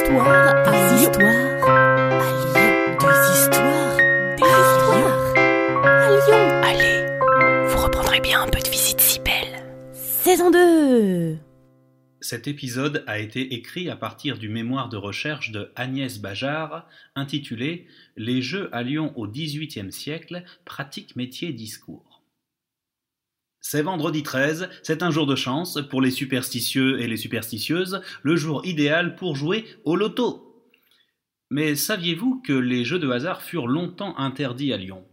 histoires à histoires à Lyon. Des histoires, des histoires à Lyon. Allez, vous reprendrez bien un peu de visite si belle. Saison 2 Cet épisode a été écrit à partir du mémoire de recherche de Agnès Bajard intitulé Les Jeux à Lyon au XVIIIe siècle, pratique métier discours. C'est vendredi 13, c'est un jour de chance pour les superstitieux et les superstitieuses, le jour idéal pour jouer au loto. Mais saviez-vous que les jeux de hasard furent longtemps interdits à Lyon?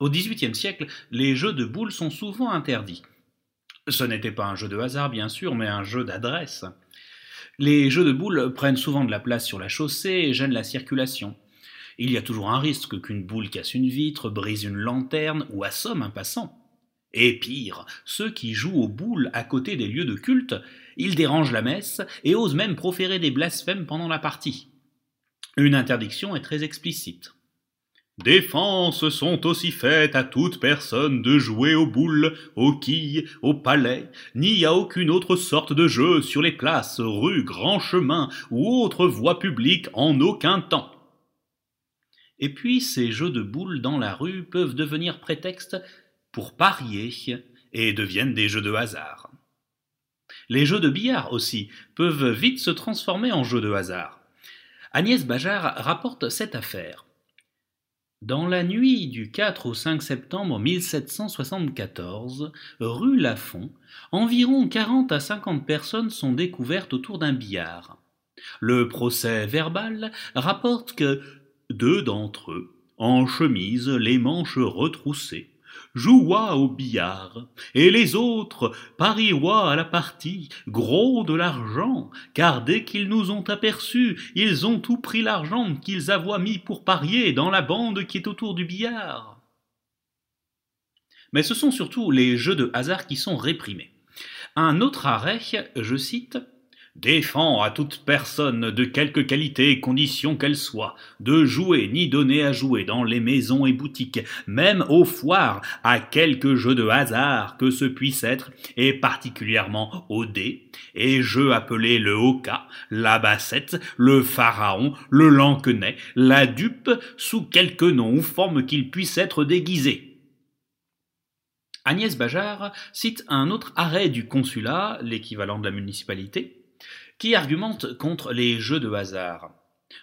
Au XVIIIe siècle, les jeux de boules sont souvent interdits. Ce n'était pas un jeu de hasard, bien sûr, mais un jeu d'adresse. Les jeux de boules prennent souvent de la place sur la chaussée et gênent la circulation. Il y a toujours un risque qu'une boule casse une vitre, brise une lanterne ou assomme un passant. Et pire, ceux qui jouent aux boules à côté des lieux de culte, ils dérangent la messe et osent même proférer des blasphèmes pendant la partie. Une interdiction est très explicite. Défenses sont aussi faites à toute personne de jouer aux boules, aux quilles, au palais, ni à aucune autre sorte de jeu sur les places, rues, grands chemins ou autres voies publiques en aucun temps. Et puis ces jeux de boules dans la rue peuvent devenir prétexte pour parier et deviennent des jeux de hasard. Les jeux de billard aussi peuvent vite se transformer en jeux de hasard. Agnès Bajard rapporte cette affaire. Dans la nuit du 4 au 5 septembre 1774, rue Lafont, environ 40 à 50 personnes sont découvertes autour d'un billard. Le procès verbal rapporte que deux d'entre eux, en chemise, les manches retroussées, joua au billard, et les autres parioient à la partie, gros de l'argent, car dès qu'ils nous ont aperçus, ils ont tout pris l'argent qu'ils avoient mis pour parier dans la bande qui est autour du billard. Mais ce sont surtout les jeux de hasard qui sont réprimés. Un autre arrêt, je cite, défend à toute personne de quelque qualité et condition qu'elle soit, de jouer ni donner à jouer dans les maisons et boutiques, même aux foires, à quelque jeu de hasard que ce puisse être, et particulièrement au dé, et jeux appelés le hoka, la bassette, le pharaon, le lanquenet, la dupe, sous quelque nom ou forme qu'il puisse être déguisé. Agnès Bajard cite un autre arrêt du consulat, l'équivalent de la municipalité, qui argumente contre les jeux de hasard.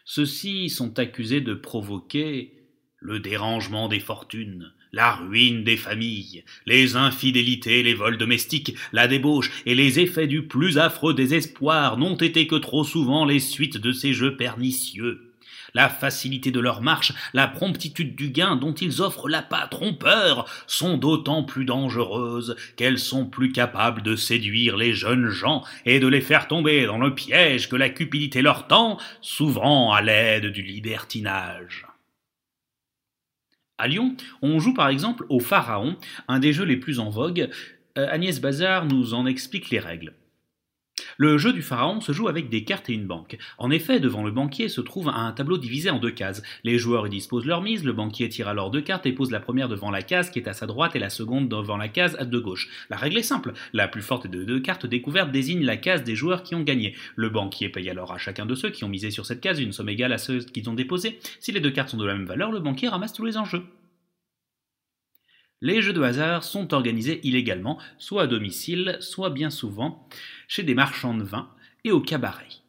Ceux-ci sont accusés de provoquer le dérangement des fortunes, la ruine des familles, les infidélités, les vols domestiques, la débauche et les effets du plus affreux désespoir n'ont été que trop souvent les suites de ces jeux pernicieux la facilité de leur marche, la promptitude du gain dont ils offrent l'appât trompeur, sont d'autant plus dangereuses qu'elles sont plus capables de séduire les jeunes gens et de les faire tomber dans le piège que la cupidité leur tend, souvent à l'aide du libertinage. À Lyon, on joue par exemple au Pharaon, un des jeux les plus en vogue. Euh, Agnès Bazar nous en explique les règles. Le jeu du pharaon se joue avec des cartes et une banque. En effet, devant le banquier se trouve un tableau divisé en deux cases. Les joueurs y disposent leur mise, le banquier tire alors deux cartes et pose la première devant la case qui est à sa droite et la seconde devant la case de gauche. La règle est simple, la plus forte des deux cartes découvertes désigne la case des joueurs qui ont gagné. Le banquier paye alors à chacun de ceux qui ont misé sur cette case une somme égale à ceux qu'ils ont déposés. Si les deux cartes sont de la même valeur, le banquier ramasse tous les enjeux. Les jeux de hasard sont organisés illégalement, soit à domicile, soit bien souvent chez des marchands de vin et au cabaret.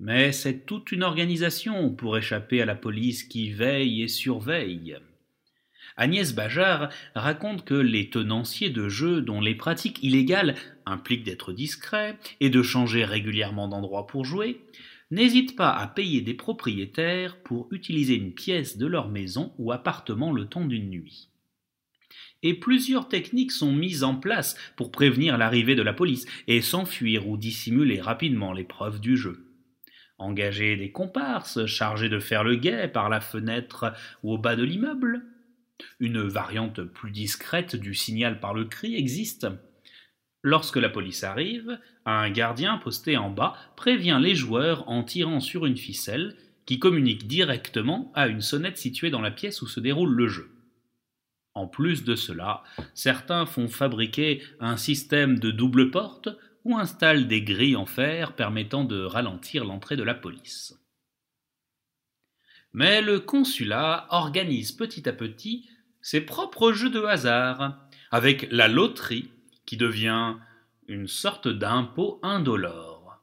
Mais c'est toute une organisation pour échapper à la police qui veille et surveille. Agnès Bajard raconte que les tenanciers de jeux dont les pratiques illégales impliquent d'être discrets et de changer régulièrement d'endroit pour jouer, n'hésitent pas à payer des propriétaires pour utiliser une pièce de leur maison ou appartement le temps d'une nuit et plusieurs techniques sont mises en place pour prévenir l'arrivée de la police et s'enfuir ou dissimuler rapidement les preuves du jeu. Engager des comparses chargés de faire le guet par la fenêtre ou au bas de l'immeuble. Une variante plus discrète du signal par le cri existe. Lorsque la police arrive, un gardien posté en bas prévient les joueurs en tirant sur une ficelle qui communique directement à une sonnette située dans la pièce où se déroule le jeu. En plus de cela, certains font fabriquer un système de double porte ou installe des grilles en fer permettant de ralentir l'entrée de la police. Mais le consulat organise petit à petit ses propres jeux de hasard, avec la loterie qui devient une sorte d'impôt indolore.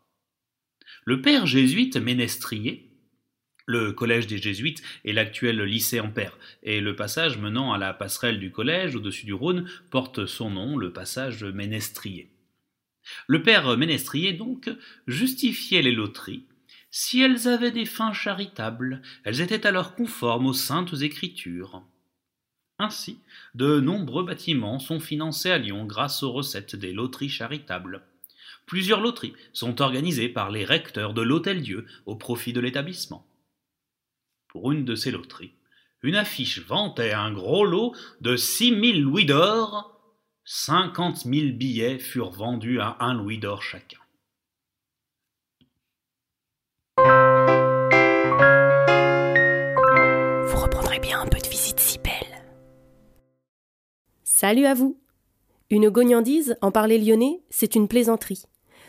Le père jésuite Ménestrier, le collège des jésuites et l'actuel lycée Ampère, et le passage menant à la passerelle du collège au-dessus du Rhône porte son nom, le passage Ménestrier. Le père Ménestrier, donc, justifiait les loteries. Si elles avaient des fins charitables, elles étaient alors conformes aux saintes écritures. Ainsi, de nombreux bâtiments sont financés à Lyon grâce aux recettes des loteries charitables. Plusieurs loteries sont organisées par les recteurs de l'Hôtel-Dieu au profit de l'établissement. Pour une de ces loteries, une affiche vantait un gros lot de six mille louis d'or Cinquante mille billets furent vendus à un louis d'or chacun. Vous reprendrez bien un peu de visite si belle. Salut à vous Une gognandise, en parler lyonnais, c'est une plaisanterie.